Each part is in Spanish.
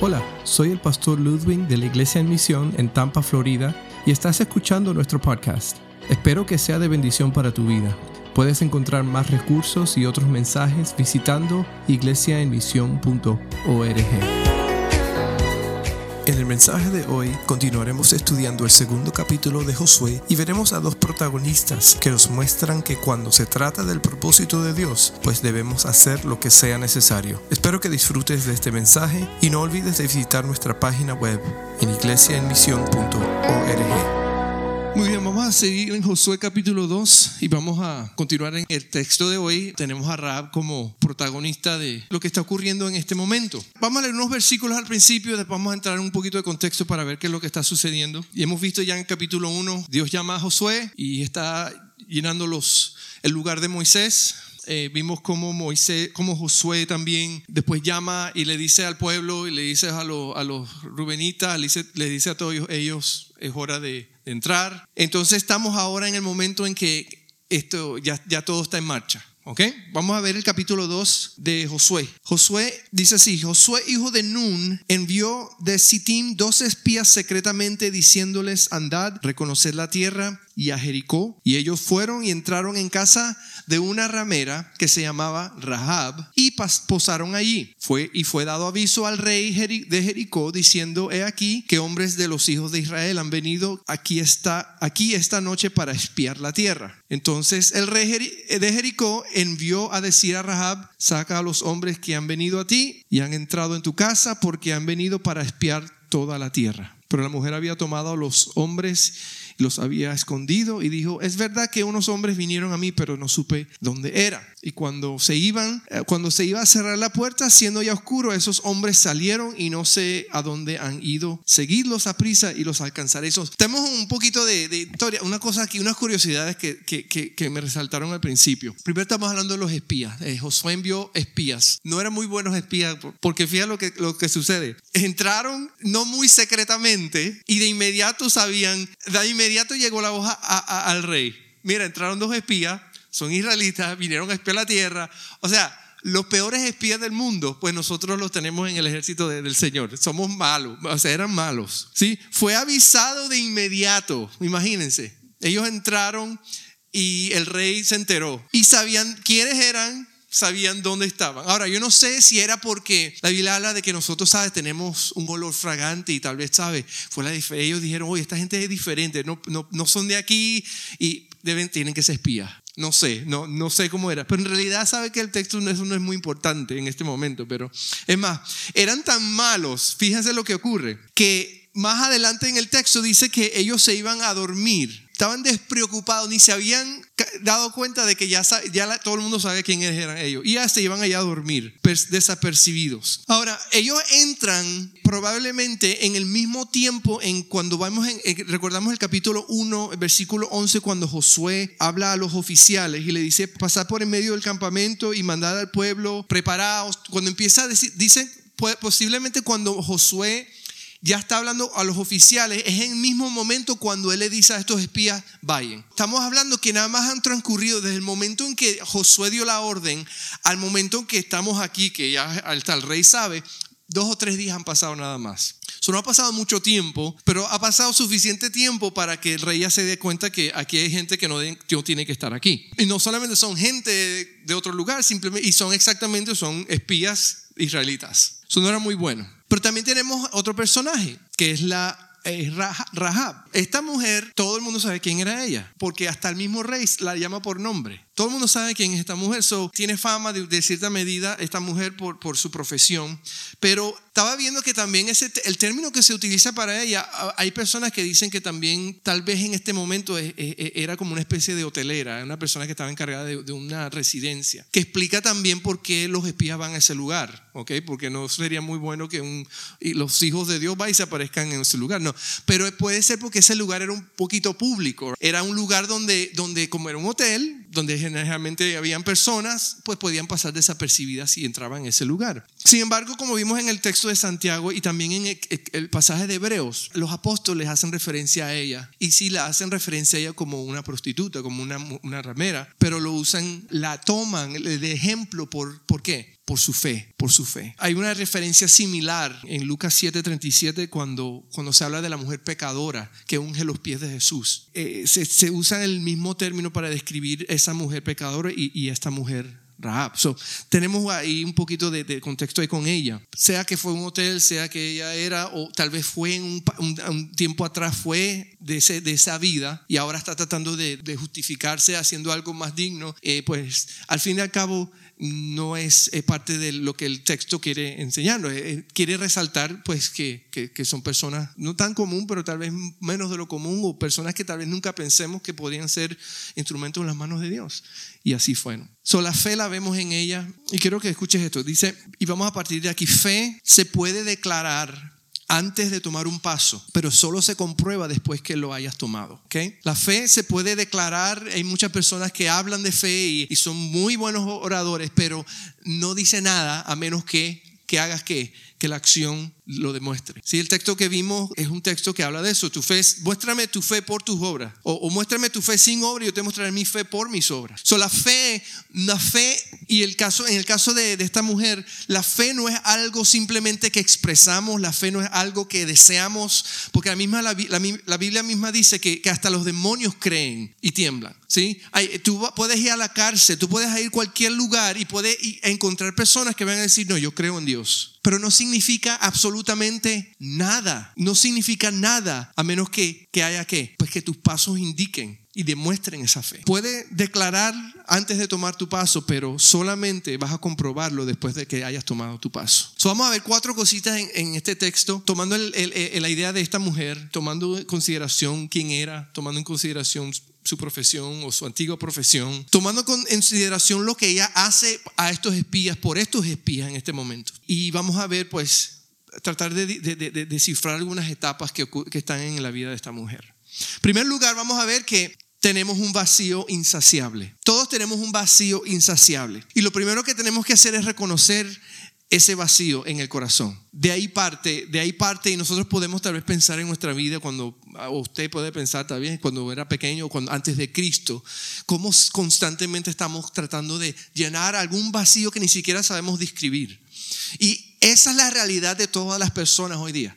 Hola, soy el pastor Ludwig de la Iglesia en Misión en Tampa, Florida, y estás escuchando nuestro podcast. Espero que sea de bendición para tu vida. Puedes encontrar más recursos y otros mensajes visitando iglesiaenmisión.org. Mensaje de hoy continuaremos estudiando el segundo capítulo de Josué y veremos a dos protagonistas que nos muestran que cuando se trata del propósito de Dios, pues debemos hacer lo que sea necesario. Espero que disfrutes de este mensaje y no olvides de visitar nuestra página web en iglesiaenmisión.org. Muy bien, vamos a seguir en Josué capítulo 2 y vamos a continuar en el texto de hoy. Tenemos a Raab como protagonista de lo que está ocurriendo en este momento. Vamos a leer unos versículos al principio, después vamos a entrar en un poquito de contexto para ver qué es lo que está sucediendo. Y hemos visto ya en capítulo 1, Dios llama a Josué y está llenando los, el lugar de Moisés. Eh, vimos cómo Moisés, cómo Josué también después llama y le dice al pueblo y le dice a, los, a los rubenitas, le dice, le dice a todos ellos, es hora de, entrar. Entonces estamos ahora en el momento en que esto ya, ya todo está en marcha. ¿Ok? Vamos a ver el capítulo 2 de Josué. Josué dice así, Josué hijo de Nun envió de Sittim dos espías secretamente diciéndoles, andad, reconocer la tierra y a Jericó. Y ellos fueron y entraron en casa de una ramera que se llamaba Rahab y posaron allí. Fue y fue dado aviso al rey de Jericó diciendo, he aquí que hombres de los hijos de Israel han venido aquí está aquí esta noche para espiar la tierra. Entonces el rey de Jericó envió a decir a Rahab, saca a los hombres que han venido a ti y han entrado en tu casa porque han venido para espiar toda la tierra. Pero la mujer había tomado a los hombres los había escondido y dijo, es verdad que unos hombres vinieron a mí, pero no supe dónde era. Y cuando se iban, eh, cuando se iba a cerrar la puerta, siendo ya oscuro, esos hombres salieron y no sé a dónde han ido. Seguidlos a prisa y los alcanzaré. tenemos un poquito de, historia, una cosa aquí, unas curiosidades que, que, que, me resaltaron al principio. Primero estamos hablando de los espías. Eh, Josué envió espías. No eran muy buenos espías, porque fíjate lo que, lo que sucede. Entraron no muy secretamente y de inmediato sabían, de inmediato llegó la hoja al rey. Mira, entraron dos espías son israelitas, vinieron a espiar la tierra. O sea, los peores espías del mundo, pues nosotros los tenemos en el ejército del Señor. Somos malos, o sea, eran malos. ¿sí? Fue avisado de inmediato, imagínense. Ellos entraron y el rey se enteró. Y sabían quiénes eran, sabían dónde estaban. Ahora, yo no sé si era porque la Biblia habla de que nosotros, ¿sabes? Tenemos un olor fragante y tal vez, ¿sabes? Fue la ellos dijeron, oye, esta gente es diferente, no, no, no son de aquí y deben, tienen que ser espías. No sé, no, no sé cómo era. Pero en realidad sabe que el texto eso no es muy importante en este momento. Pero es más, eran tan malos, fíjense lo que ocurre, que más adelante en el texto dice que ellos se iban a dormir estaban despreocupados, ni se habían dado cuenta de que ya, ya todo el mundo sabe quién eran ellos. Y ya se iban allá a dormir, desapercibidos. Ahora, ellos entran probablemente en el mismo tiempo en cuando vamos, en, recordamos el capítulo 1, versículo 11, cuando Josué habla a los oficiales y le dice, pasar por en medio del campamento y mandar al pueblo, preparados. Cuando empieza a decir, dice, posiblemente cuando Josué ya está hablando a los oficiales, es en el mismo momento cuando él le dice a estos espías, vayan. Estamos hablando que nada más han transcurrido desde el momento en que Josué dio la orden al momento en que estamos aquí, que ya hasta el rey sabe, dos o tres días han pasado nada más. Eso no ha pasado mucho tiempo, pero ha pasado suficiente tiempo para que el rey ya se dé cuenta que aquí hay gente que no, tiene que estar aquí. Y no solamente son gente de otro lugar, simplemente, y son exactamente, son espías israelitas. Eso no era muy bueno. Pero también tenemos otro personaje, que es la eh, Rahab. Esta mujer, todo el mundo sabe quién era ella, porque hasta el mismo rey la llama por nombre. Todo el mundo sabe quién es esta mujer, so, tiene fama de, cierta medida esta mujer por, por su profesión, pero estaba viendo que también ese, el término que se utiliza para ella, hay personas que dicen que también tal vez en este momento era como una especie de hotelera, una persona que estaba encargada de, una residencia, que explica también por qué los espías van a ese lugar, ¿ok? Porque no sería muy bueno que un, los hijos de Dios vayan y se aparezcan en ese lugar, no, pero puede ser porque ese lugar era un poquito público, era un lugar donde, donde como era un hotel, donde generalmente habían personas, pues podían pasar desapercibidas si entraban en ese lugar. Sin embargo, como vimos en el texto de Santiago y también en el pasaje de Hebreos, los apóstoles hacen referencia a ella y sí la hacen referencia a ella como una prostituta, como una, una ramera, pero lo usan, la toman de ejemplo por, ¿por qué? Por su fe, por su fe. Hay una referencia similar en Lucas 7:37 cuando, cuando se habla de la mujer pecadora que unge los pies de Jesús. Eh, se, usa el mismo término para describir esa mujer pecadora y, y esta mujer Rahab. tenemos ahí un poquito de, contexto ahí con ella. Sea que fue un hotel, sea que ella era, o tal vez fue en un, tiempo atrás, fue de, ese, de, esa vida y ahora está tratando de, justificarse haciendo algo más digno. Eh, pues al fin y al cabo, no es, parte de lo que el texto quiere enseñarnos. Eh, eh, quiere resaltar pues que, que, son personas no tan común, pero tal vez menos de lo común, o personas que tal vez nunca pensemos que podrían ser instrumentos en las manos de Dios. Y así fueron. So, la fe la vemos en ella. Y quiero que escuches esto. Dice, y vamos a partir de aquí, fe se puede declarar antes de tomar un paso, pero solo se comprueba después que lo hayas tomado. ¿okay? La fe se puede declarar, hay muchas personas que hablan de fe y, y son muy buenos oradores, pero no dice nada a menos que, que hagas que, que la acción lo demuestre. Si el texto que vimos es un texto que habla de eso, tu fe, muéstrame tu fe por tus obras, o, muéstrame tu fe sin obra y yo te mostraré mi fe por mis obras. So, la fe, la fe, y el caso, en el caso de, esta mujer, la fe no es algo simplemente que expresamos, la fe no es algo que deseamos, porque la, misma, la, Biblia misma dice que, que, hasta los demonios creen y tiemblan. ¿sí? tú puedes ir a la cárcel, tú puedes ir a cualquier lugar y puedes encontrar personas que van a decir, no, yo creo en Dios. Pero no significa absolutamente nada. No significa nada a menos que, que haya que, pues que tus pasos indiquen y demuestren esa fe. Puede declarar antes de tomar tu paso, pero solamente vas a comprobarlo después de que hayas tomado tu paso. vamos a ver cuatro cositas en, este texto, tomando la idea de esta mujer, tomando en consideración quién era, tomando en consideración su profesión o su antigua profesión, tomando en consideración lo que ella hace a estos espías, por estos espías en este momento. Y vamos a ver pues tratar de, descifrar algunas etapas que, que están en la vida de esta mujer. En primer lugar, vamos a ver que tenemos un vacío insaciable. Todos tenemos un vacío insaciable. Y lo primero que tenemos que hacer es reconocer ese vacío en el corazón. De ahí parte, de ahí parte y nosotros podemos tal vez pensar en nuestra vida cuando o usted puede pensar también cuando era pequeño cuando antes de Cristo, cómo constantemente estamos tratando de llenar algún vacío que ni siquiera sabemos describir. Y esa es la realidad de todas las personas hoy día.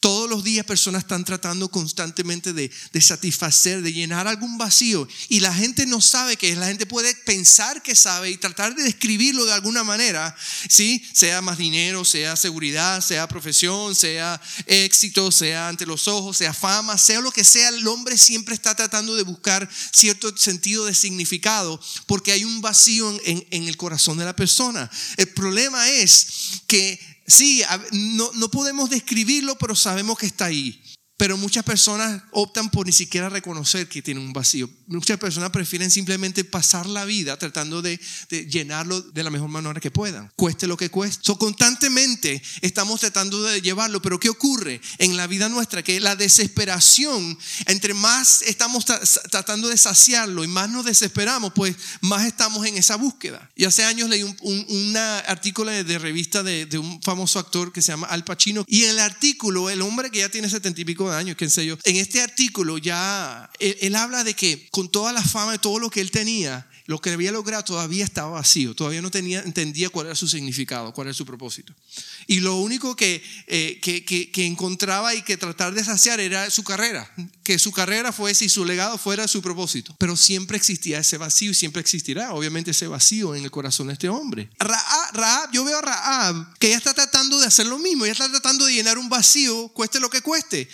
Todos los días personas están tratando constantemente de, satisfacer, de llenar algún vacío. Y la gente no sabe qué es. La gente puede pensar que sabe y tratar de describirlo de alguna manera. ¿sí? Sea más dinero, sea seguridad, sea profesión, sea éxito, sea ante los ojos, sea fama, sea lo que sea. El hombre siempre está tratando de buscar cierto sentido de significado porque hay un vacío en el corazón de la persona. El problema es que Sí, no, no podemos describirlo, pero sabemos que está ahí. Pero muchas personas optan por ni siquiera reconocer que tienen un vacío. Muchas personas prefieren simplemente pasar la vida tratando de, llenarlo de la mejor manera que puedan, cueste lo que cueste. So, constantemente estamos tratando de llevarlo, pero ¿qué ocurre en la vida nuestra? Que la desesperación, entre más estamos tratando de saciarlo y más nos desesperamos, pues más estamos en esa búsqueda. Y hace años leí un, artículo de, revista de, de, un famoso actor que se llama Al Pacino, y en el artículo, el hombre que ya tiene setenta y pico años, qué sé yo. En este artículo ya él, habla de que con toda la fama y todo lo que él tenía, lo que había logrado todavía estaba vacío, todavía no tenía, entendía cuál era su significado, cuál era su propósito. Y lo único que, eh, que, que, encontraba y que tratar de saciar era su carrera, que su carrera fuese y su legado fuera su propósito. Pero siempre existía ese vacío y siempre existirá, obviamente, ese vacío en el corazón de este hombre. Raab, yo veo a Raab que ella está tratando de hacer lo mismo, ella está tratando de llenar un vacío, cueste lo que cueste.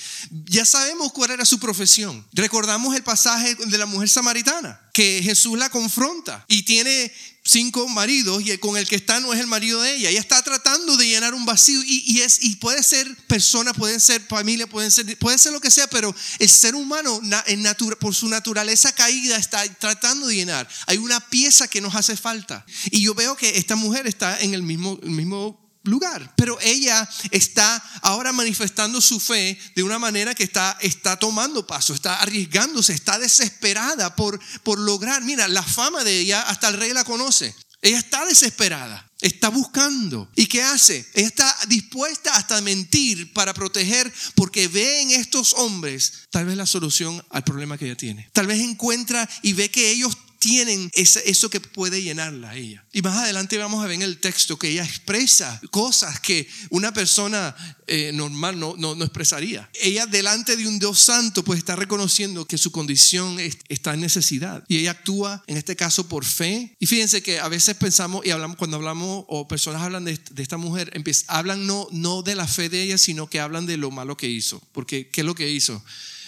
Ya sabemos cuál era su profesión. Recordamos el pasaje de la mujer samaritana que Jesús la confronta y tiene cinco maridos y con el que está no es el marido de ella. Ella está tratando de llenar un vacío y, es, y puede ser persona, pueden ser familia, pueden ser, puede ser lo que sea, pero el ser humano en por su naturaleza caída está tratando de llenar. Hay una pieza que nos hace falta. Y yo veo que esta mujer está en el mismo, el mismo lugar. Pero ella está ahora manifestando su fe de una manera que está, está tomando paso, está arriesgándose, está desesperada por, por lograr. Mira, la fama de ella hasta el rey la conoce. Ella está desesperada, está buscando. ¿Y qué hace? Ella está dispuesta hasta a mentir para proteger porque ve en estos hombres tal vez la solución al problema que ella tiene. Tal vez encuentra y ve que ellos tienen eso que puede llenarla a ella. Y más adelante vamos a ver en el texto que ella expresa cosas que una persona eh, normal no, no, no, expresaría. Ella delante de un Dios santo pues está reconociendo que su condición está en necesidad. Y ella actúa en este caso por fe. Y fíjense que a veces pensamos y hablamos cuando hablamos o personas hablan de, de esta mujer, hablan no, no de la fe de ella, sino que hablan de lo malo que hizo. Porque ¿qué es lo que hizo?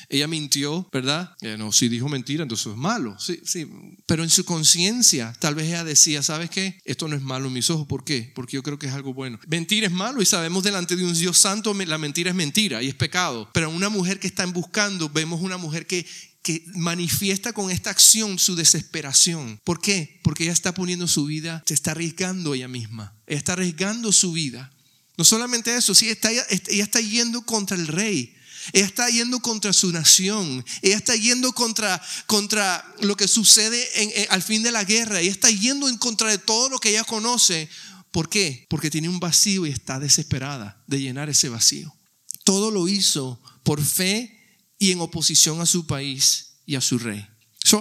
Ella mintió, ¿verdad? Eh, no, si dijo mentira, entonces es malo. Sí, sí. Pero en su conciencia, tal vez ella decía, ¿sabes qué? Esto no es malo en mis ojos. ¿Por qué? Porque yo creo que es algo bueno. Mentir es malo y sabemos delante de un Dios santo, la mentira es mentira y es pecado. Pero una mujer que está buscando, vemos una mujer que que manifiesta con esta acción su desesperación. ¿Por qué? Porque ella está poniendo su vida, se está arriesgando ella misma. Está arriesgando su vida. No solamente eso, sí, está, ella está yendo contra el rey. Ella está yendo contra su nación. Ella está yendo contra, contra lo que sucede al fin de la guerra. Ella está yendo en contra de todo lo que ella conoce. ¿Por qué? Porque tiene un vacío y está desesperada de llenar ese vacío. Todo lo hizo por fe y en oposición a su país y a su rey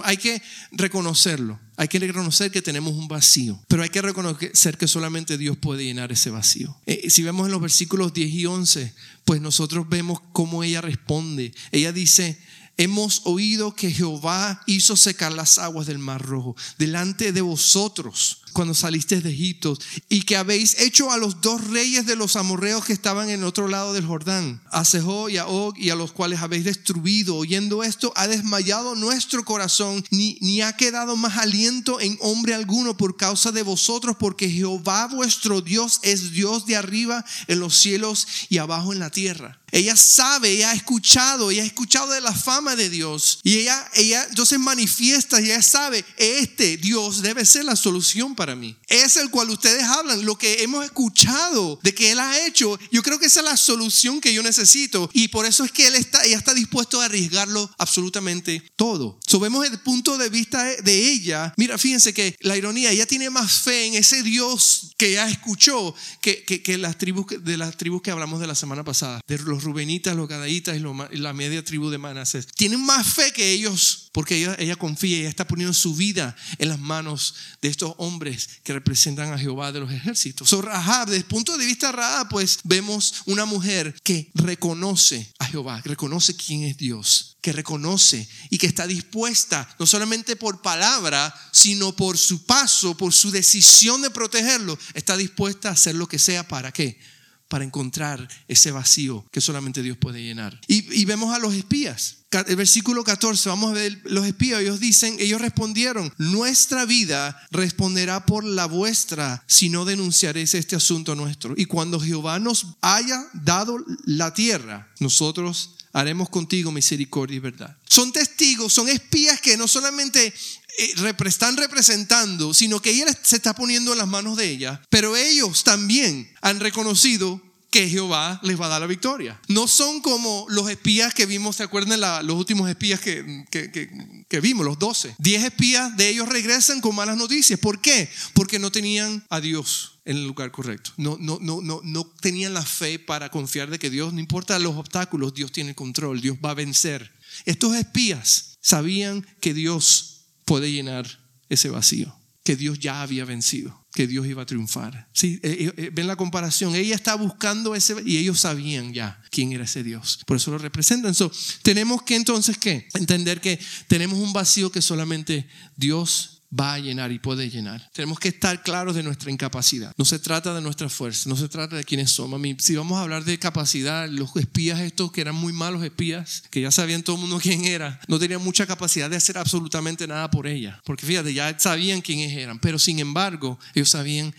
hay que reconocerlo. Hay que reconocer que tenemos un vacío, pero hay que reconocer que solamente Dios puede llenar ese vacío. Eh, si vemos en los versículos 10 y 11, pues nosotros vemos cómo ella responde. Ella dice, hemos oído que Jehová hizo secar las aguas del mar rojo delante de vosotros cuando saliste de Egipto y que habéis hecho a los dos reyes de los amorreos que estaban en otro lado del Jordán, a Sehó y a Og, y a los cuales habéis destruido. Oyendo esto, ha desmayado nuestro corazón, ni, ni ha quedado más aliento en hombre alguno por causa de vosotros, porque Jehová vuestro Dios es Dios de arriba en los cielos y abajo en la tierra. Ella sabe, ella ha escuchado, ella ha escuchado de la fama de Dios. Y ella, ella entonces manifiesta y ella sabe, este Dios debe ser la solución para mí. Es el cual ustedes hablan, lo que hemos escuchado de que Él ha hecho. Yo creo que esa es la solución que yo necesito. Y por eso es que Él está, ella está dispuesto a arriesgarlo absolutamente todo. So, vemos el punto de vista de ella. Mira, fíjense que la ironía, ella tiene más fe en ese Dios que ya escuchó que, las tribus, de las tribus que hablamos de la semana pasada. De los rubenitas, los gadaitas y, la media tribu de Manasés. Tienen más fe que ellos porque ella, confía, ella está poniendo su vida en las manos de estos hombres que representan a Jehová de los ejércitos. So, Rahab, desde el punto de vista Rahab, pues vemos una mujer que reconoce a Jehová, reconoce quién es Dios, que reconoce y que está dispuesta, no solamente por palabra, sino por su paso, por su decisión de protegerlo, está dispuesta a hacer lo que sea para qué para encontrar ese vacío que solamente Dios puede llenar. Y, vemos a los espías. El versículo 14, vamos a ver los espías, ellos dicen, ellos respondieron, nuestra vida responderá por la vuestra si no denunciaréis este asunto nuestro. Y cuando Jehová nos haya dado la tierra, nosotros haremos contigo misericordia y verdad. Son testigos, son espías que no solamente eh, están representando, sino que ella se está poniendo en las manos de ella, pero ellos también han reconocido que Jehová les va a dar la victoria. No son como los espías que vimos, ¿se acuerdan los últimos espías que, que, vimos, los doce? Diez espías de ellos regresan con malas noticias. ¿Por qué? Porque no tenían a Dios en el lugar correcto. No, no, no, no, no tenían la fe para confiar de que Dios, no importa los obstáculos, Dios tiene el control, Dios va a vencer. Estos espías sabían que Dios puede llenar ese vacío, que Dios ya había vencido, que Dios iba a triunfar. Sí, eh, eh, ven la comparación, ella está buscando ese y ellos sabían ya quién era ese Dios. Por eso lo representan. So, tenemos que entonces ¿qué? entender que tenemos un vacío que solamente Dios va a llenar y puede llenar. Tenemos que estar claros de nuestra incapacidad. No se trata de nuestra fuerza, no se trata de quiénes somos. Si vamos a hablar de capacidad, los espías estos que eran muy malos espías, que ya sabían todo el mundo quién era, no tenían mucha capacidad de hacer absolutamente nada por ella. Porque fíjate, ya sabían quiénes eran, pero sin embargo, ellos sabían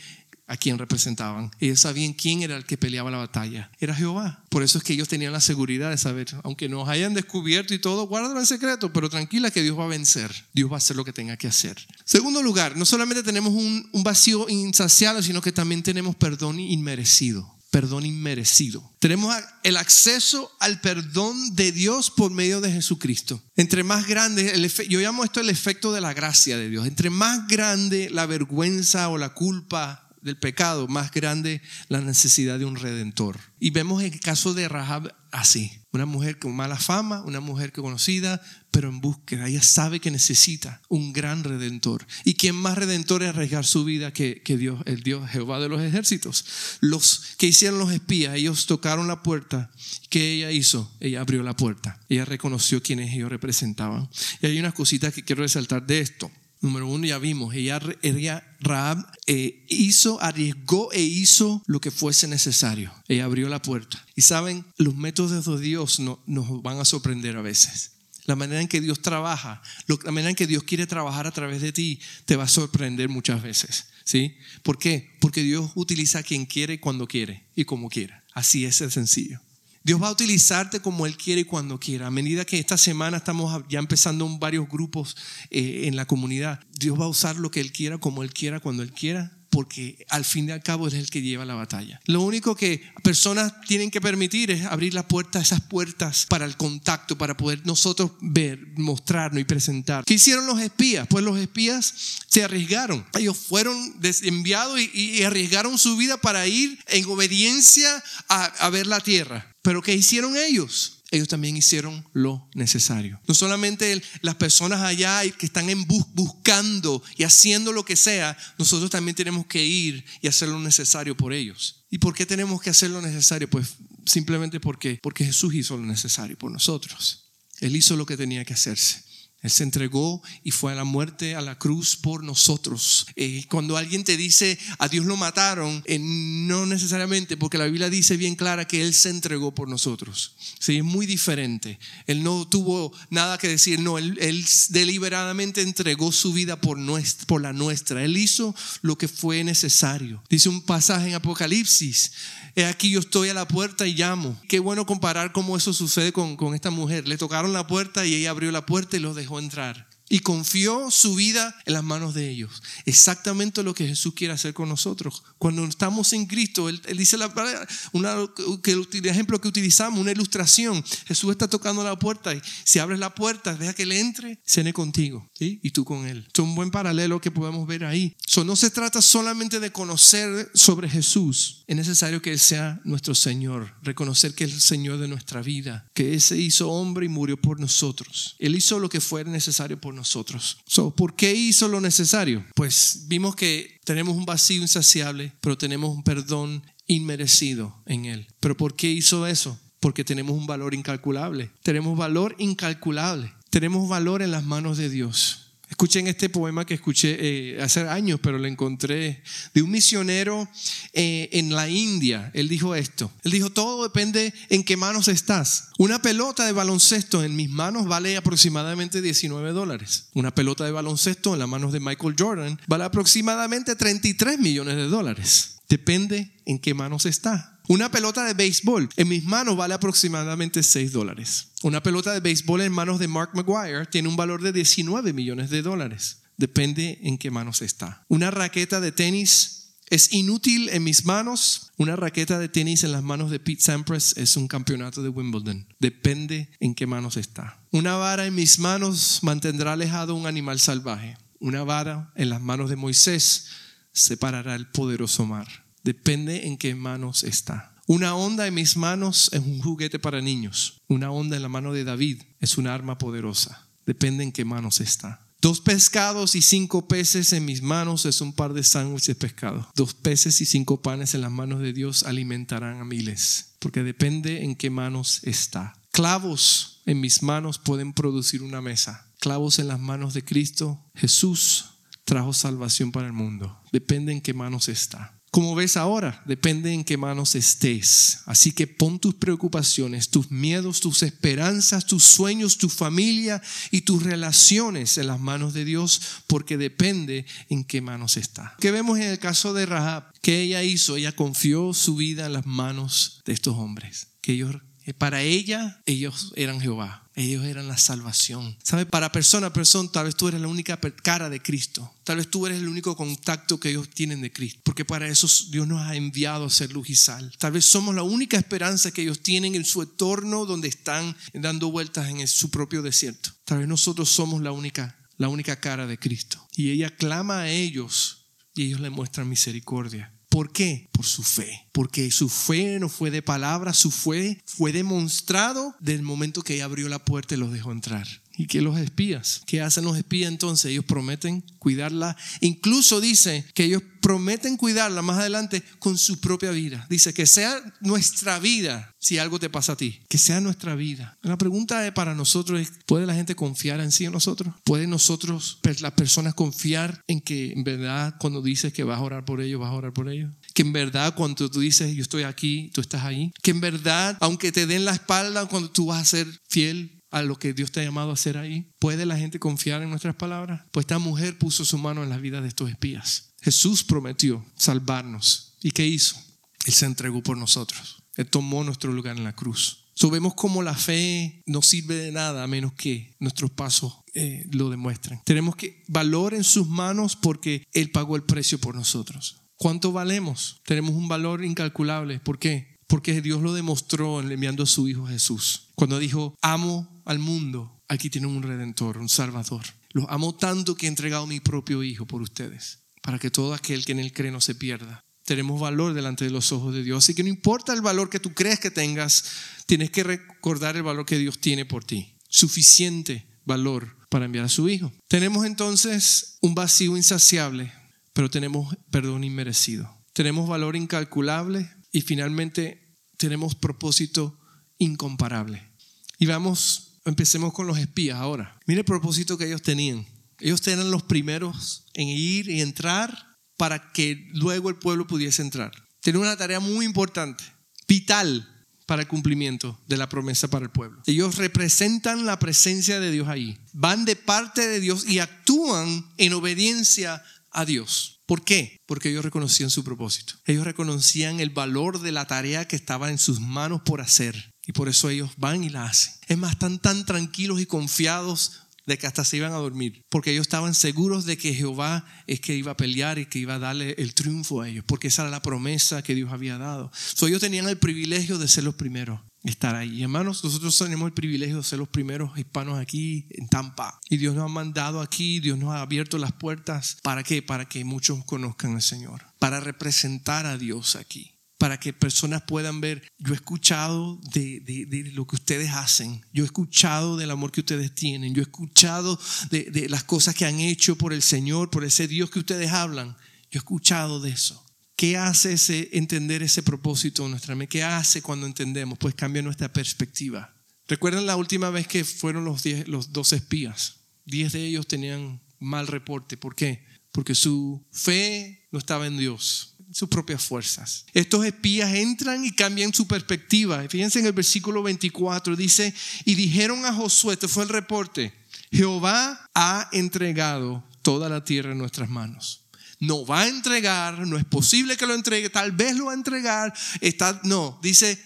a quién representaban. Ellos sabían quién era el que peleaba la batalla. Era Jehová. Por eso es que ellos tenían la seguridad de saber, aunque nos hayan descubierto y todo, guárdalo en secreto, pero tranquila que Dios va a vencer. Dios va a hacer lo que tenga que hacer. Segundo lugar, no solamente tenemos un, un vacío insaciable, sino que también tenemos perdón inmerecido perdón inmerecido. Tenemos el acceso al perdón de Dios por medio de Jesucristo. Entre más grande, el yo llamo esto el efecto de la gracia de Dios. Entre más grande la vergüenza o la culpa del pecado, más grande la necesidad de un redentor. Y vemos el caso de Rahab así, una mujer con mala fama, una mujer que conocida, pero en búsqueda. Ella sabe que necesita un gran redentor. ¿Y quién más redentor es arriesgar su vida que, que Dios, el Dios Jehová de los ejércitos? Los que hicieron los espías, ellos tocaron la puerta. ¿Qué ella hizo? Ella abrió la puerta. Ella reconoció quiénes ellos representaban. Y hay unas cositas que quiero resaltar de esto. Número uno, ya vimos, ella, ella Raab eh, hizo, arriesgó e hizo lo que fuese necesario. Ella abrió la puerta. Y saben, los métodos de Dios no, nos van a sorprender a veces. La manera en que Dios trabaja, la manera en que Dios quiere trabajar a través de ti, te va a sorprender muchas veces. ¿Sí? ¿Por qué? Porque Dios utiliza a quien quiere, cuando quiere y como quiera. Así es el sencillo. Dios va a utilizarte como Él quiere y cuando quiera. A medida que esta semana estamos ya empezando varios grupos eh, en la comunidad, Dios va a usar lo que Él quiera, como Él quiera, cuando Él quiera, porque al fin y al cabo es el que lleva la batalla. Lo único que personas tienen que permitir es abrir la puerta, esas puertas para el contacto, para poder nosotros ver, mostrarnos y presentar. ¿Qué hicieron los espías? Pues los espías se arriesgaron. Ellos fueron enviados y, arriesgaron su vida para ir en obediencia a ver la tierra. Pero ¿qué hicieron ellos? Ellos también hicieron lo necesario. No solamente las personas allá que están en buscando y haciendo lo que sea, nosotros también tenemos que ir y hacer lo necesario por ellos. ¿Y por qué tenemos que hacer lo necesario? Pues simplemente porque, porque Jesús hizo lo necesario por nosotros. Él hizo lo que tenía que hacerse. Él se entregó y fue a la muerte, a la cruz por nosotros. Eh, cuando alguien te dice a Dios lo mataron, eh, no necesariamente, porque la Biblia dice bien clara que Él se entregó por nosotros. Sí, es muy diferente. Él no tuvo nada que decir, no, Él, deliberadamente entregó su vida por, nuestra, por la nuestra. Él hizo lo que fue necesario. Dice un pasaje en Apocalipsis, He aquí yo estoy a la puerta y llamo. Qué bueno comparar cómo eso sucede con, con esta mujer. Le tocaron la puerta y ella abrió la puerta y los dejó entrar y confió su vida en las manos de ellos. Exactamente lo que Jesús quiere hacer con nosotros. Cuando estamos en Cristo, Él, dice la una, que el ejemplo que utilizamos, una ilustración. Jesús está tocando la puerta y si abres la puerta, deja que Él entre, cene contigo y tú con Él. Es un buen paralelo que podemos ver ahí. So, no se trata solamente de conocer sobre Jesús, es necesario que sea nuestro Señor, reconocer que es el Señor de nuestra vida, que Él hizo hombre y murió por nosotros. Él hizo lo que fuera necesario por nosotros. ¿Por qué hizo lo necesario? Pues vimos que tenemos un vacío insaciable, pero tenemos un perdón inmerecido en Él. ¿Pero por qué hizo eso? Porque tenemos un valor incalculable. Tenemos valor incalculable. Tenemos valor en las manos de Dios. Escuchen este poema que escuché eh, hace años, pero lo encontré de un misionero eh, en la India. Él dijo esto. Él dijo, todo depende en qué manos estás. Una pelota de baloncesto en mis manos vale aproximadamente 19 dólares. Una pelota de baloncesto en las manos de Michael Jordan vale aproximadamente 33 millones de dólares. Depende en qué manos está. Una pelota de béisbol en mis manos vale aproximadamente 6 dólares. Una pelota de béisbol en manos de Mark McGuire tiene un valor de 19 millones de dólares. Depende en qué manos está. Una raqueta de tenis es inútil en mis manos. Una raqueta de tenis en las manos de Pete Sampras es un campeonato de Wimbledon. Depende en qué manos está. Una vara en mis manos mantendrá alejado un animal salvaje. Una vara en las manos de Moisés separará el poderoso mar. Depende en qué manos está. Una onda en mis manos es un juguete para niños. Una onda en la mano de David es un arma poderosa. Depende en qué manos está. Dos pescados y cinco peces en mis manos es un par de sándwiches de pescado. Dos peces y cinco panes en las manos de Dios alimentarán a miles, porque depende en qué manos está. Clavos en mis manos pueden producir una mesa. Clavos en las manos de Cristo, Jesús trajo salvación para el mundo. Depende en qué manos está. Como ves ahora, depende en qué manos estés. Así que pon tus preocupaciones, tus miedos, tus esperanzas, tus sueños, tu familia y tus relaciones en las manos de Dios, porque depende en qué manos está. ¿Qué vemos en el caso de Rahab? ¿Qué ella hizo? Ella confió su vida en las manos de estos hombres, que ellos para ella, ellos eran Jehová. Ellos eran la salvación. ¿Sabe? Para persona a persona, tal vez tú eres la única cara de Cristo. Tal vez tú eres el único contacto que ellos tienen de Cristo. Porque para eso Dios nos ha enviado a ser luz y sal. Tal vez somos la única esperanza que ellos tienen en su entorno donde están dando vueltas en su propio desierto. Tal vez nosotros somos la única, la única cara de Cristo. Y ella clama a ellos y ellos le muestran misericordia. ¿Por qué? Por su fe. Porque su fe no fue de palabra, su fe fue demostrado del momento que ella abrió la puerta y los dejó entrar. ¿Y qué los espías? ¿Qué hacen los espías entonces? Ellos prometen cuidarla. Incluso dice que ellos prometen cuidarla más adelante con su propia vida. Dice que sea nuestra vida si algo te pasa a ti. Que sea nuestra vida. La pregunta para nosotros es, ¿puede la gente confiar en sí en nosotros? ¿Pueden nosotros, las personas, confiar en que en verdad cuando dices que vas a orar por ellos, vas a orar por ellos? Que en verdad cuando tú dices yo estoy aquí, tú estás ahí. Que en verdad, aunque te den la espalda, cuando tú vas a ser fiel, a lo que Dios te ha llamado a hacer ahí? ¿Puede la gente confiar en nuestras palabras? Pues esta mujer puso su mano en la vida de estos espías. Jesús prometió salvarnos. ¿Y qué hizo? Él se entregó por nosotros. Él tomó nuestro lugar en la cruz. So, cómo la fe no sirve de nada a menos que nuestros pasos eh, lo demuestren. Tenemos que valor en sus manos porque Él pagó el precio por nosotros. ¿Cuánto valemos? Tenemos un valor incalculable. ¿Por qué? Porque Dios lo demostró enviando a su Hijo Jesús. Cuando dijo, amo al mundo, aquí tienen un redentor, un salvador. Los amo tanto que he entregado mi propio Hijo por ustedes, para que todo aquel que en él cree no se pierda. Tenemos valor delante de los ojos de Dios. Así que no importa el valor que tú crees que tengas, tienes que recordar el valor que Dios tiene por ti. Suficiente valor para enviar a su Hijo. Tenemos entonces un vacío insaciable, pero tenemos perdón inmerecido. Tenemos valor incalculable, y finalmente tenemos propósito incomparable. Y vamos, empecemos con los espías ahora. Mire el propósito que ellos tenían. Ellos eran los primeros en ir y entrar para que luego el pueblo pudiese entrar. Tenían una tarea muy importante, vital para el cumplimiento de la promesa para el pueblo. Ellos representan la presencia de Dios ahí. Van de parte de Dios y actúan en obediencia a Dios. ¿Por qué? Porque ellos reconocían su propósito. Ellos reconocían el valor de la tarea que estaba en sus manos por hacer. Y por eso ellos van y la hacen. Es más, están tan tranquilos y confiados de que hasta se iban a dormir, porque ellos estaban seguros de que Jehová es que iba a pelear y que iba a darle el triunfo a ellos, porque esa era la promesa que Dios había dado. So, ellos tenían el privilegio de ser los primeros estar ahí. hermanos, nosotros tenemos el privilegio de ser los primeros hispanos aquí en Tampa. Y Dios nos ha mandado aquí, Dios nos ha abierto las puertas. ¿Para qué? Para que muchos conozcan al Señor. Para representar a Dios aquí. Para que personas puedan ver, yo he escuchado de, lo que ustedes hacen, yo he escuchado del amor que ustedes tienen, yo he escuchado de, las cosas que han hecho por el Señor, por ese Dios que ustedes hablan, yo he escuchado de eso. ¿Qué hace ese, entender ese propósito en nuestra mente? ¿Qué hace cuando entendemos? Pues cambia nuestra perspectiva. ¿Recuerdan la última vez que fueron los, diez, los dos espías? Diez de ellos tenían mal reporte. ¿Por qué? Porque su fe no estaba en Dios, sus propias fuerzas. Estos espías entran y cambian su perspectiva. Fíjense en el versículo 24, dice, y dijeron a Josué, este fue el reporte, Jehová ha entregado toda la tierra en nuestras manos no va a entregar, no es posible que lo entregue, tal vez lo va a entregar, está, no, dice,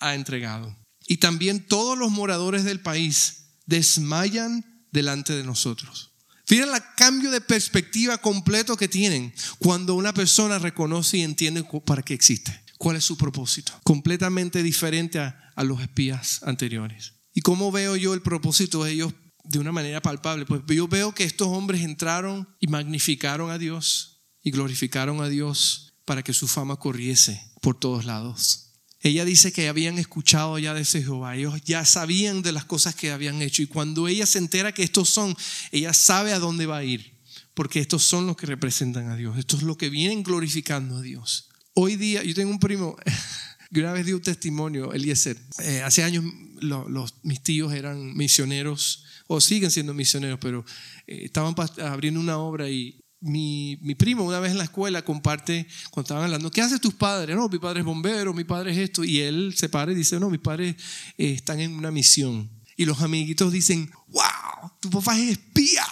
ha entregado. Y también todos los moradores del país desmayan delante de nosotros. Fíjense el cambio de perspectiva completo que tienen cuando una persona reconoce y entiende para qué existe, cuál es su propósito. Completamente diferente a, a los espías anteriores. ¿Y cómo veo yo el propósito de ellos de una manera palpable. Pues yo veo que estos hombres entraron y magnificaron a Dios y glorificaron a Dios para que su fama corriese por todos lados. Ella dice que habían escuchado ya de ese Jehová, ellos ya sabían de las cosas que habían hecho. Y cuando ella se entera que estos son, ella sabe a dónde va a ir, porque estos son los que representan a Dios, estos es lo que vienen glorificando a Dios. Hoy día, yo tengo un primo que una vez dio un testimonio, Eliezer, eh, hace años los, mis tíos eran misioneros o siguen siendo misioneros, pero eh, estaban abriendo una obra y mi, mi, primo una vez en la escuela comparte, cuando estaban hablando, ¿qué hacen tus padres? No, mi padre es bombero, mi padre es esto. Y él se para y dice, no, mis padres eh, están en una misión. Y los amiguitos dicen, wow, tu papá es espía.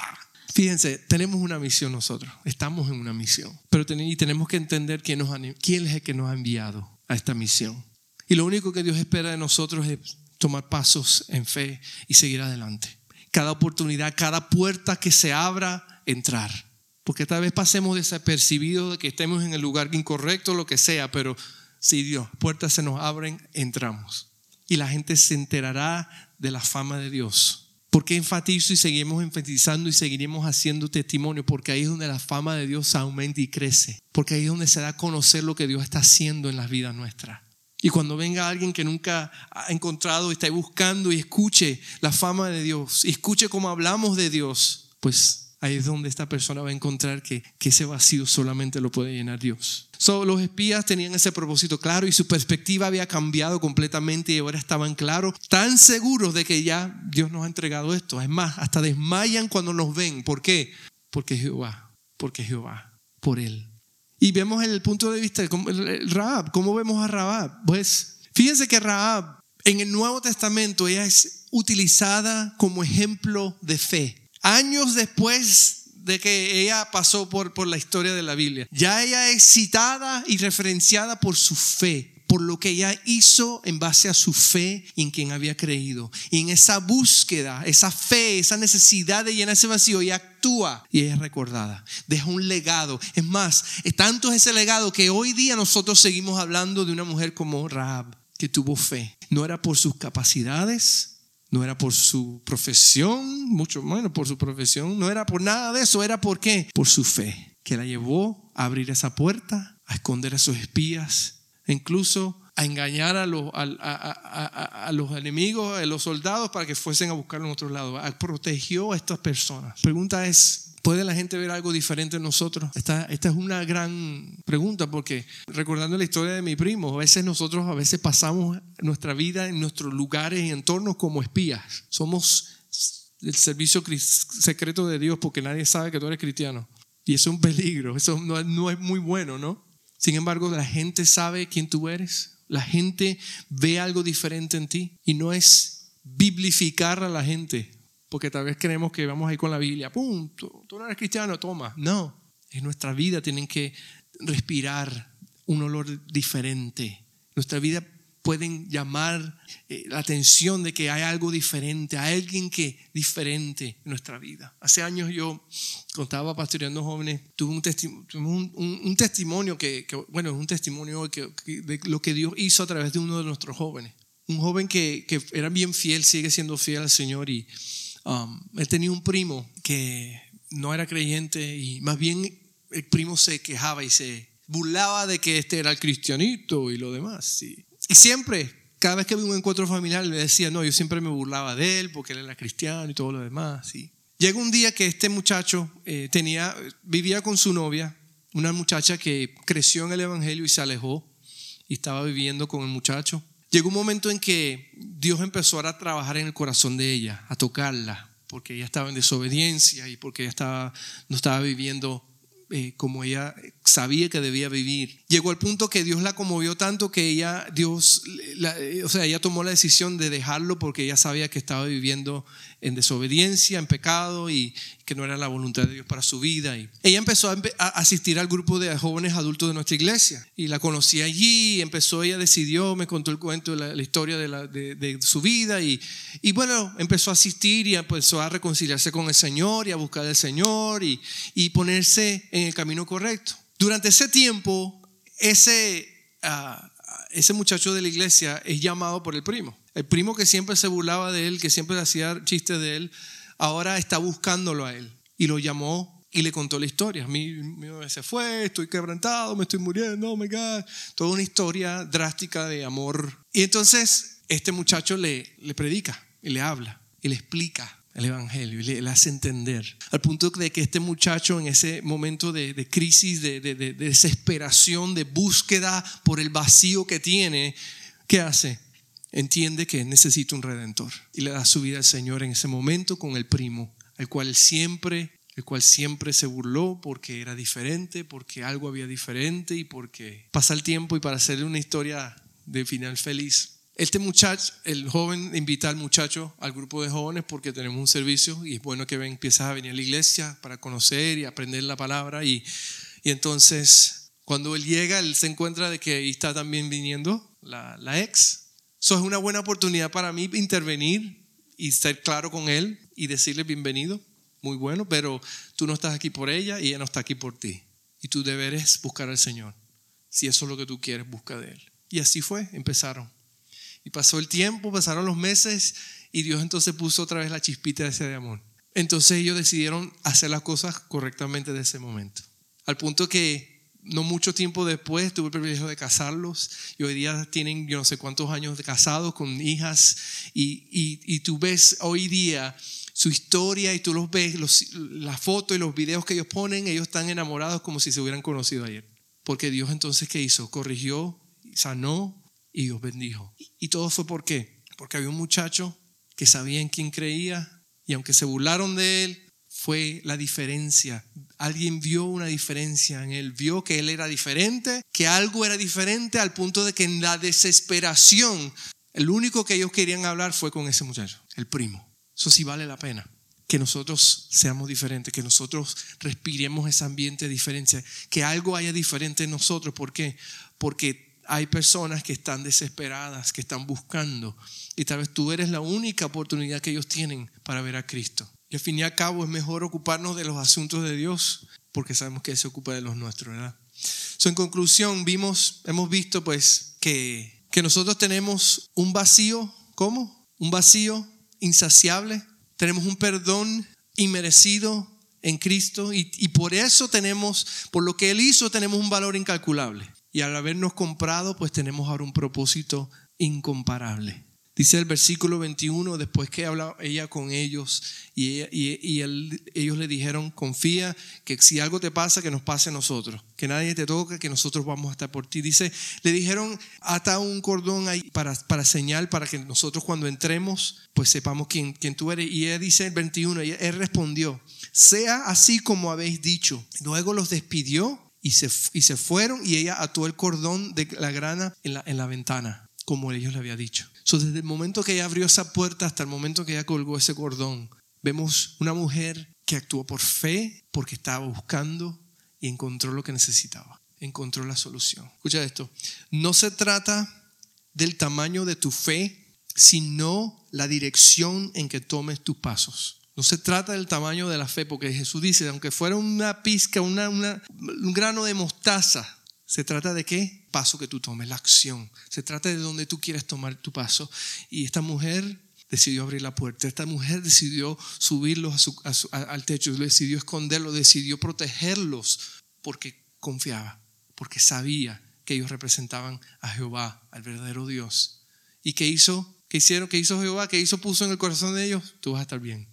Fíjense, tenemos una misión nosotros, estamos en una misión, pero y tenemos que entender quién, nos quién es el que nos ha enviado a esta misión. Y lo único que Dios espera de nosotros es tomar pasos en fe y seguir adelante. Cada oportunidad, cada puerta que se abra, entrar. Porque tal vez pasemos desapercibidos de que estemos en el lugar incorrecto, lo que sea, pero si Dios, puertas se nos abren, entramos. Y la gente se enterará de la fama de Dios ¿Por qué enfatizo y seguimos enfatizando y seguiremos haciendo testimonio? Porque ahí es donde la fama de Dios aumenta y crece. Porque ahí es donde se da a conocer lo que Dios está haciendo en las vidas nuestras. Y cuando venga alguien que nunca ha encontrado, está buscando y escuche la fama de Dios, y escuche cómo hablamos de Dios, pues ahí es donde esta persona va a encontrar que, ese vacío solamente lo puede llenar Dios. So, los espías tenían ese propósito claro y su perspectiva había cambiado completamente y ahora estaban claros, tan seguros de que ya Dios nos ha entregado esto. Es más, hasta desmayan cuando nos ven. ¿Por qué? Porque Jehová, porque Jehová, por Él. Y vemos el punto de vista de Raab. ¿Cómo vemos a Raab? Pues fíjense que Raab en el Nuevo Testamento ella es utilizada como ejemplo de fe años después de que ella pasó por, por la historia de la Biblia. Ya ella es citada y referenciada por su fe por lo que ella hizo en base a su fe y en quien había creído. Y en esa búsqueda, esa fe, esa necesidad de llenar ese vacío, ella actúa y es recordada. Deja un legado. Es más, es tanto ese legado que hoy día nosotros seguimos hablando de una mujer como Rahab, que tuvo fe. No era por sus capacidades, no era por su profesión, mucho menos por su profesión, no era por nada de eso, era por qué? Por su fe, que la llevó a abrir esa puerta, a esconder a sus espías, e incluso a engañar a los, a, los enemigos, a los soldados para que fuesen a buscarlo en otro lado. Protegió a estas personas. La pregunta es, ¿Puede la gente ver algo diferente en nosotros? Esta, esta es una gran pregunta porque recordando la historia de mi primo, a veces nosotros a veces pasamos nuestra vida en nuestros lugares y entornos como espías. Somos el servicio secreto de Dios porque nadie sabe que tú eres cristiano. Y eso es un peligro, eso no, no es muy bueno, ¿no? Sin embargo, la gente sabe quién tú eres, la gente ve algo diferente en ti y no es biblificar a la gente, porque tal vez creemos que vamos ahí con la Biblia, ¡pum! Tú, no eres cristiano, toma. No, en nuestra vida tienen que respirar un olor diferente. Nuestra vida pueden llamar eh, la atención de que hay algo diferente, hay alguien que diferente en nuestra vida. Hace años yo, cuando estaba pastoreando jóvenes, tuve un, testimonio, un, testimonio que, bueno, es un testimonio de lo que Dios hizo a través de uno de nuestros jóvenes. Un joven que, que era bien fiel, sigue siendo fiel al Señor y Um, él tenía un primo que no era creyente y más bien el primo se quejaba y se burlaba de que este era el cristianito y lo demás. Y, siempre, cada vez que había un encuentro familiar, le decía, no, yo siempre me burlaba de él porque él era cristiano y todo lo demás. Y llega un día que este muchacho eh, tenía, vivía con su novia, una muchacha que creció en el Evangelio y se alejó y estaba viviendo con el muchacho. Llegó un momento en que Dios empezó a trabajar en el corazón de ella, a tocarla, porque ella estaba en desobediencia y porque ella no estaba viviendo eh, como ella sabía que debía vivir. Llegó al punto que Dios la conmovió tanto que ella, Dios, o sea, ella tomó la decisión de dejarlo porque ella sabía que estaba viviendo en desobediencia, en pecado y que no era la voluntad de Dios para su vida. Y ella empezó a, asistir al grupo de jóvenes adultos de nuestra iglesia y la conocí allí, empezó, ella decidió, me contó el cuento de la, historia de, su vida y, bueno, empezó a asistir y empezó a reconciliarse con el Señor y a buscar al Señor y, y ponerse en el camino correcto. Durante ese tiempo, ese, ah, ese muchacho de la iglesia es llamado por el primo el primo que siempre se burlaba de él, que siempre hacía chistes de él, ahora está buscándolo a él. Y lo llamó y le contó la historia. Mi, mi se fue, estoy quebrantado, me estoy muriendo, oh my God. Toda una historia drástica de amor. Y entonces este muchacho le, le predica y le habla y le explica el Evangelio y le, hace entender. Al punto de que este muchacho en ese momento de, crisis, de, de, de, desesperación, de búsqueda por el vacío que tiene, ¿qué hace? entiende que necesita un redentor y le da su vida al Señor en ese momento con el primo, al cual siempre el cual siempre se burló porque era diferente, porque algo había diferente y porque pasa el tiempo y para hacerle una historia de final feliz. Este muchacho, el joven invita al muchacho al grupo de jóvenes porque tenemos un servicio y es bueno que empiezas a venir a la iglesia para conocer y aprender la palabra y, y entonces cuando él llega, él se encuentra de que ahí está también viniendo la, la ex. Eso es una buena oportunidad para mí intervenir y estar claro con él y decirle bienvenido muy bueno, pero tú no estás aquí por ella y ella no está aquí por ti. Y tu deber es buscar al Señor. Si eso es lo que tú quieres, busca de Él. Y así fue, empezaron. Y pasó el tiempo, pasaron los meses y Dios entonces puso otra vez la chispita de ese amor. Entonces ellos decidieron hacer las cosas correctamente de ese momento. Al punto que no mucho tiempo después tuve el privilegio de casarlos y hoy día tienen yo no sé cuántos años de casados con hijas y, y, y tú ves hoy día su historia y tú los ves, los, las fotos y los videos que ellos ponen, ellos están enamorados como si se hubieran conocido ayer. Porque Dios entonces, ¿qué hizo? Corrigió, sanó y Dios bendijo. Y todo fue por qué? Porque había un muchacho que sabía en quién creía y aunque se burlaron de él, fue la diferencia. Alguien vio una diferencia en él, vio que él era diferente, que algo era diferente al punto de que en la desesperación, el único que ellos querían hablar fue con ese muchacho, el primo. Eso sí vale la pena. Que nosotros seamos diferentes, que nosotros respiremos ese ambiente de diferencia, que algo haya diferente en nosotros. ¿Por qué? Porque hay personas que están desesperadas, que están buscando. Y tal vez tú eres la única oportunidad que ellos tienen para ver a Cristo. Y al fin y al cabo es mejor ocuparnos de los asuntos de Dios, porque sabemos que Él se ocupa de los nuestros, ¿verdad? en conclusión, vimos, hemos visto pues que, que nosotros tenemos un vacío, ¿cómo? Un vacío insaciable, tenemos un perdón inmerecido en Cristo y, y, por eso tenemos, por lo que Él hizo, tenemos un valor incalculable. Y al habernos comprado, pues tenemos ahora un propósito incomparable. Dice el versículo 21, después que habla ella con ellos y, ellos le dijeron, confía que si algo te pasa, que nos pase a nosotros, que nadie te toque, que nosotros vamos a estar por ti. Dice, le dijeron, ata un cordón ahí para, para señal, para que nosotros cuando entremos, pues sepamos quién, quién tú eres. Y ella dice el 21, y él respondió, sea así como habéis dicho. Luego los despidió y se, y se fueron y ella ató el cordón de la grana en la, en la ventana, como ellos le había dicho desde el momento que ella abrió esa puerta hasta el momento que ella colgó ese cordón, vemos una mujer que actuó por fe, porque estaba buscando y encontró lo que necesitaba, encontró la solución. Escucha esto, no se trata del tamaño de tu fe, sino la dirección en que tomes tus pasos. No se trata del tamaño de la fe, porque Jesús dice, aunque fuera una pizca, una, un grano de mostaza, se trata de qué? Paso que tú tomes, la acción. Se trata de donde tú quieres tomar tu paso. Y esta mujer decidió abrir la puerta. Esta mujer decidió subirlos al techo, decidió esconderlos, decidió protegerlos porque confiaba, porque sabía que ellos representaban a Jehová, al verdadero Dios. ¿Y qué hizo? ¿Qué hicieron? ¿Qué hizo Jehová? ¿Qué hizo? Puso en el corazón de ellos. Tú vas a estar bien.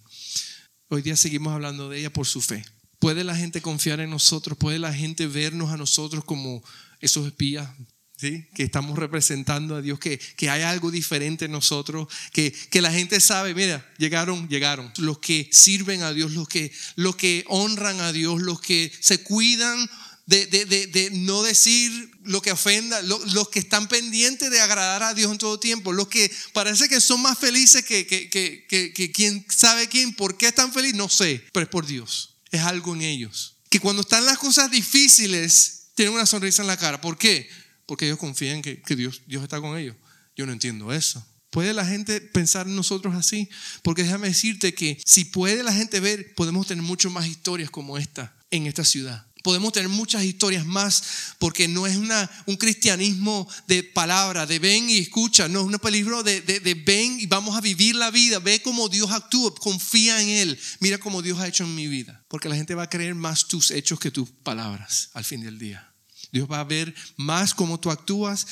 Hoy día seguimos hablando de ella por su fe. ¿Puede la gente confiar en nosotros? ¿Puede la gente vernos a nosotros como esos espías? ¿Sí? que estamos representando a Dios, que, que hay algo diferente en nosotros, que, que la gente sabe, mira, llegaron, llegaron. Los que sirven a Dios, los que, los que honran a Dios, los que se cuidan de, de, de, no decir lo que ofenda, los, que están pendientes de agradar a Dios en todo tiempo, los que parece que son más felices que, que, que, que, quién sabe quién, ¿por qué están felices? No sé, pero es por Dios es algo en ellos. Que cuando están las cosas difíciles, tienen una sonrisa en la cara. ¿Por qué? Porque ellos confían que, que Dios, Dios está con ellos. Yo no entiendo eso. ¿Puede la gente pensar en nosotros así? Porque déjame decirte que si puede la gente ver, podemos tener mucho más historias como esta en esta ciudad. Podemos tener muchas historias más porque no es una, un cristianismo de palabra, de ven y escucha, no es un peligro de, de, de, ven y vamos a vivir la vida, ve cómo Dios actúa, confía en Él, mira cómo Dios ha hecho en mi vida. Porque la gente va a creer más tus hechos que tus palabras al fin del día. Dios va a ver más cómo tú actúas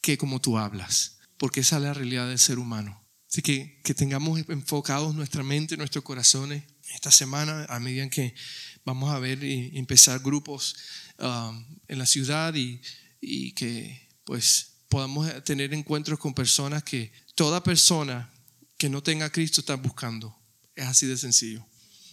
que cómo tú hablas, porque esa es la realidad del ser humano. Así que que tengamos enfocados nuestra mente, nuestros corazones esta semana a medida que vamos a ver y empezar grupos um, en la ciudad y, y que pues podamos tener encuentros con personas que toda persona que no tenga a Cristo está buscando. Es así de sencillo.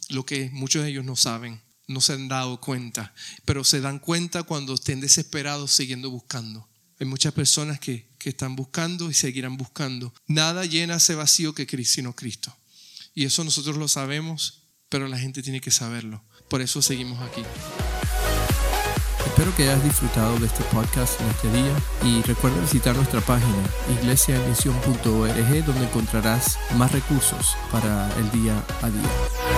lo que muchos de ellos no saben, no se han dado cuenta, pero se dan cuenta cuando estén desesperados siguiendo buscando. Hay muchas personas que, que están buscando y seguirán buscando. Nada llena ese vacío que Cristo, sino Cristo. Y eso nosotros lo sabemos, pero la gente tiene que saberlo. Por eso seguimos aquí. Espero que hayas disfrutado de este podcast en este día y recuerda visitar nuestra página iglesiaemisión.org donde encontrarás más recursos para el día a día.